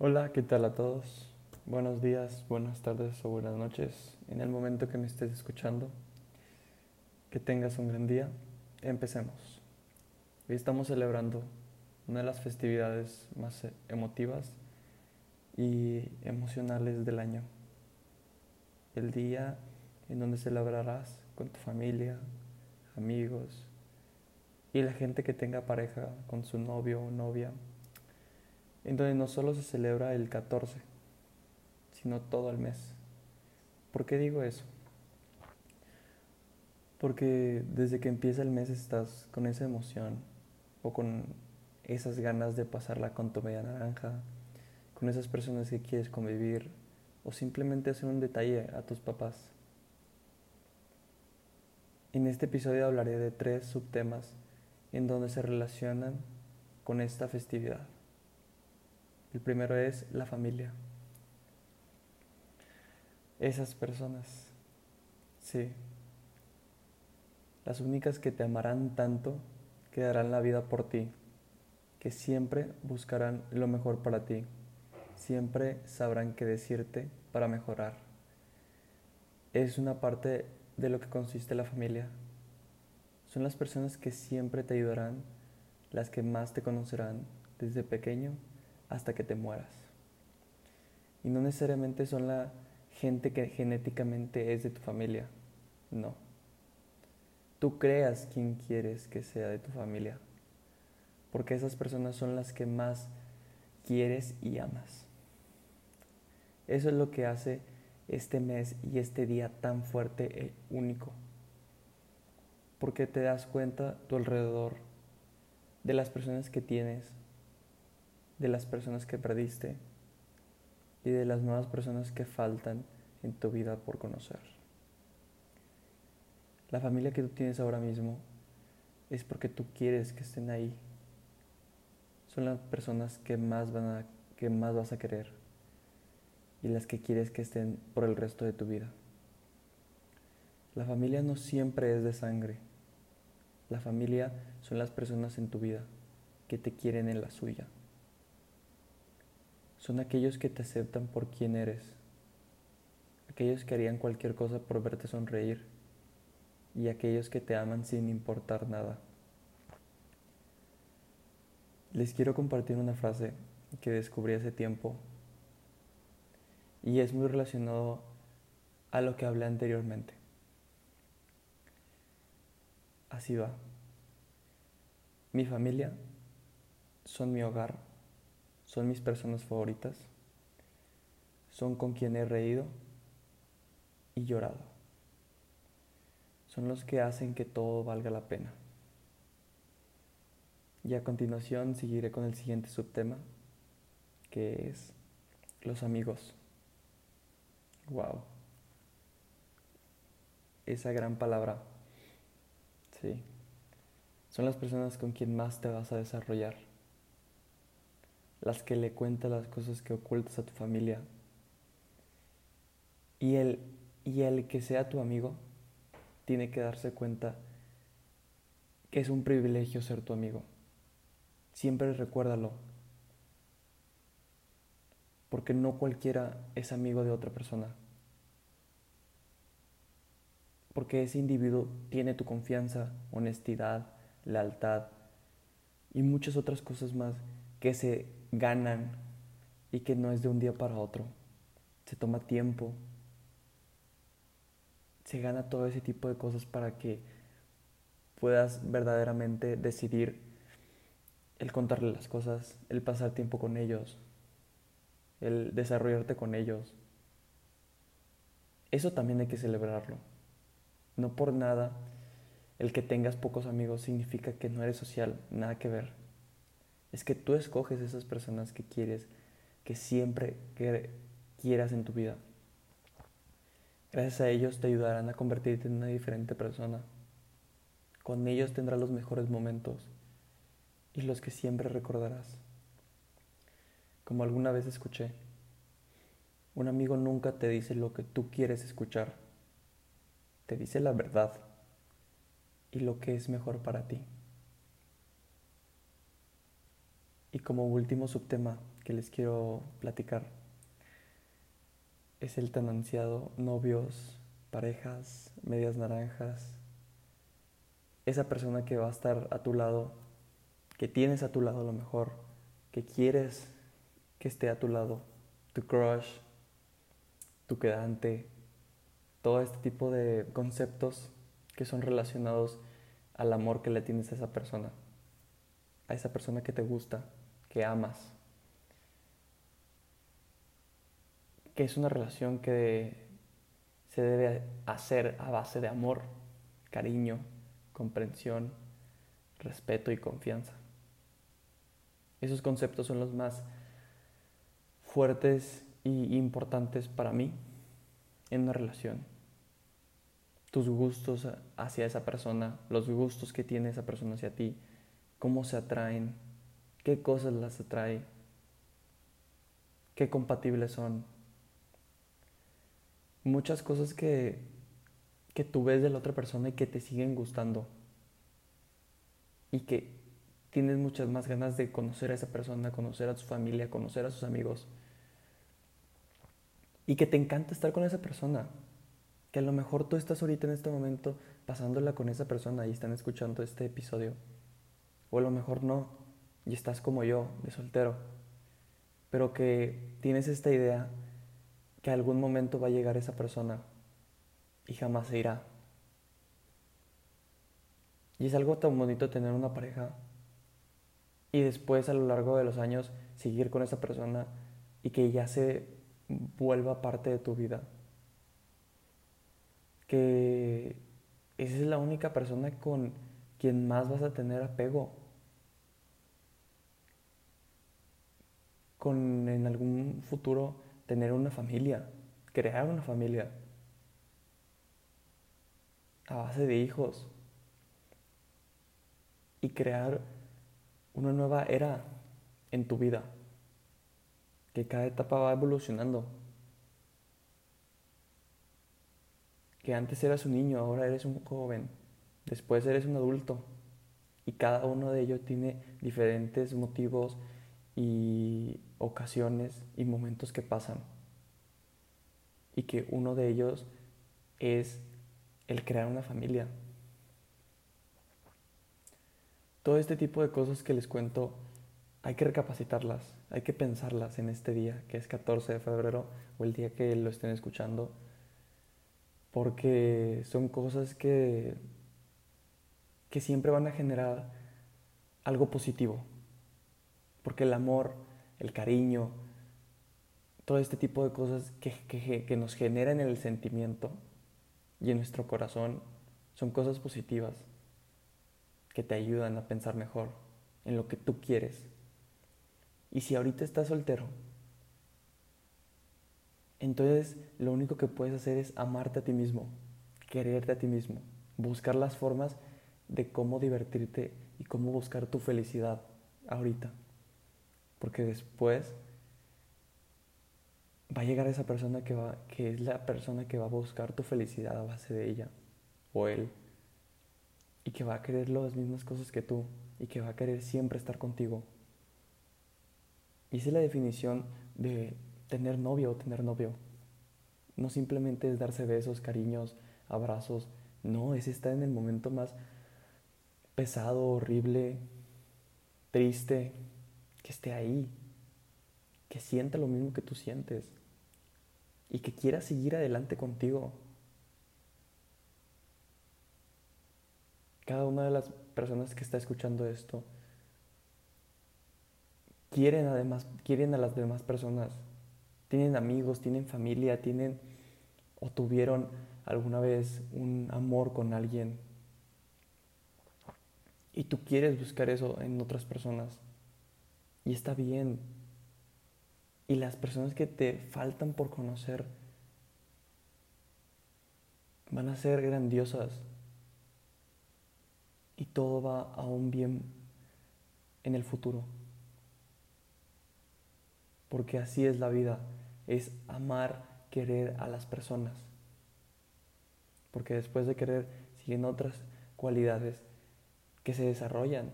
Hola, ¿qué tal a todos? Buenos días, buenas tardes o buenas noches. En el momento que me estés escuchando, que tengas un gran día. Empecemos. Hoy estamos celebrando una de las festividades más emotivas y emocionales del año. El día en donde celebrarás con tu familia, amigos y la gente que tenga pareja con su novio o novia en donde no solo se celebra el 14, sino todo el mes. ¿Por qué digo eso? Porque desde que empieza el mes estás con esa emoción o con esas ganas de pasarla con tu media naranja, con esas personas que quieres convivir o simplemente hacer un detalle a tus papás. En este episodio hablaré de tres subtemas en donde se relacionan con esta festividad. El primero es la familia. Esas personas, sí, las únicas que te amarán tanto, que darán la vida por ti, que siempre buscarán lo mejor para ti, siempre sabrán qué decirte para mejorar. Es una parte de lo que consiste la familia. Son las personas que siempre te ayudarán, las que más te conocerán desde pequeño hasta que te mueras. Y no necesariamente son la gente que genéticamente es de tu familia, no. Tú creas quien quieres que sea de tu familia, porque esas personas son las que más quieres y amas. Eso es lo que hace este mes y este día tan fuerte e único, porque te das cuenta tu alrededor de las personas que tienes de las personas que perdiste y de las nuevas personas que faltan en tu vida por conocer. La familia que tú tienes ahora mismo es porque tú quieres que estén ahí. Son las personas que más, van a, que más vas a querer y las que quieres que estén por el resto de tu vida. La familia no siempre es de sangre. La familia son las personas en tu vida que te quieren en la suya son aquellos que te aceptan por quien eres, aquellos que harían cualquier cosa por verte sonreír y aquellos que te aman sin importar nada. Les quiero compartir una frase que descubrí hace tiempo y es muy relacionado a lo que hablé anteriormente. Así va. Mi familia son mi hogar son mis personas favoritas, son con quien he reído y llorado, son los que hacen que todo valga la pena. Y a continuación seguiré con el siguiente subtema, que es los amigos. Wow. Esa gran palabra. Sí. Son las personas con quien más te vas a desarrollar las que le cuentas las cosas que ocultas a tu familia. Y el, y el que sea tu amigo tiene que darse cuenta que es un privilegio ser tu amigo. Siempre recuérdalo. Porque no cualquiera es amigo de otra persona. Porque ese individuo tiene tu confianza, honestidad, lealtad y muchas otras cosas más que se ganan y que no es de un día para otro. Se toma tiempo. Se gana todo ese tipo de cosas para que puedas verdaderamente decidir el contarle las cosas, el pasar tiempo con ellos, el desarrollarte con ellos. Eso también hay que celebrarlo. No por nada el que tengas pocos amigos significa que no eres social, nada que ver. Es que tú escoges esas personas que quieres, que siempre quieras en tu vida. Gracias a ellos te ayudarán a convertirte en una diferente persona. Con ellos tendrás los mejores momentos y los que siempre recordarás. Como alguna vez escuché, un amigo nunca te dice lo que tú quieres escuchar, te dice la verdad y lo que es mejor para ti. Y como último subtema que les quiero platicar es el tan ansiado novios, parejas, medias naranjas, esa persona que va a estar a tu lado, que tienes a tu lado a lo mejor, que quieres que esté a tu lado, tu crush, tu quedante, todo este tipo de conceptos que son relacionados al amor que le tienes a esa persona, a esa persona que te gusta, que amas. Que es una relación que se debe hacer a base de amor, cariño, comprensión, respeto y confianza. Esos conceptos son los más fuertes y importantes para mí en una relación. Tus gustos hacia esa persona, los gustos que tiene esa persona hacia ti, cómo se atraen, qué cosas las atrae, qué compatibles son. Muchas cosas que, que tú ves de la otra persona y que te siguen gustando y que tienes muchas más ganas de conocer a esa persona, conocer a su familia, conocer a sus amigos y que te encanta estar con esa persona. Que a lo mejor tú estás ahorita en este momento pasándola con esa persona y están escuchando este episodio. O a lo mejor no y estás como yo, de soltero, pero que tienes esta idea que algún momento va a llegar esa persona y jamás se irá. Y es algo tan bonito tener una pareja y después a lo largo de los años seguir con esa persona y que ya se vuelva parte de tu vida. Que esa es la única persona con quien más vas a tener apego. Con en algún futuro tener una familia, crear una familia. A base de hijos. Y crear una nueva era en tu vida, que cada etapa va evolucionando. Que antes eras un niño, ahora eres un joven, después eres un adulto. Y cada uno de ellos tiene diferentes motivos y ocasiones y momentos que pasan. Y que uno de ellos es el crear una familia. Todo este tipo de cosas que les cuento hay que recapacitarlas, hay que pensarlas en este día, que es 14 de febrero, o el día que lo estén escuchando, porque son cosas que, que siempre van a generar algo positivo, porque el amor el cariño, todo este tipo de cosas que, nos generan el sentimiento y en nuestro corazón son cosas positivas que te ayudan a pensar mejor en lo que tú quieres. Y si ahorita estás soltero, entonces lo único que puedes hacer es amarte a ti mismo, quererte a ti mismo, buscar las formas de cómo divertirte y cómo buscar tu felicidad ahorita. Porque después va a llegar esa persona que, va, que es la persona que va a buscar tu felicidad a base de ella o él. Y que va a querer las mismas cosas que tú y que va a querer siempre estar contigo. Y esa es la definición de tener novio o tener novio. No simplemente es darse besos, cariños, abrazos. No, es estar en el momento más pesado, horrible, triste, que esté ahí, que sienta lo mismo que tú sientes y que quiera seguir adelante contigo. Cada una de las personas que está escuchando esto quieren además quieren a las demás personas. Tienen amigos, tienen familia, tienen o tuvieron alguna vez un amor con alguien. Y tú quieres buscar eso en otras personas. Y está bien. Y las personas que te faltan por conocer van a ser grandiosas. Y todo va a un bien en el futuro. Porque así es la vida. Es amar, querer a las personas. Porque después de querer siguen otras cualidades que se desarrollan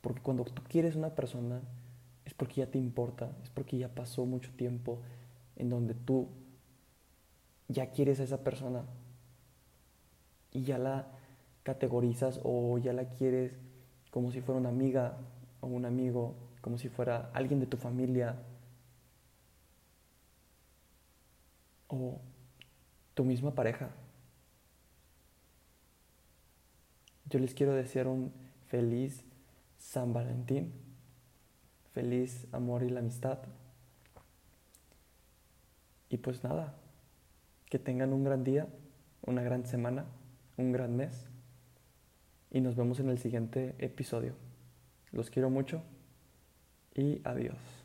Porque cuando tú quieres una persona es porque ya te importa, es porque ya pasó mucho tiempo en donde tú ya quieres a esa persona y ya la categorizas o ya la quieres como si fuera una amiga o un amigo, como si fuera alguien de tu familia o tu misma pareja. Yo les quiero desear un feliz San Valentín, feliz amor y la amistad. Y pues nada, que tengan un gran día, una gran semana, un gran mes. Y nos vemos en el siguiente episodio. Los quiero mucho y adiós.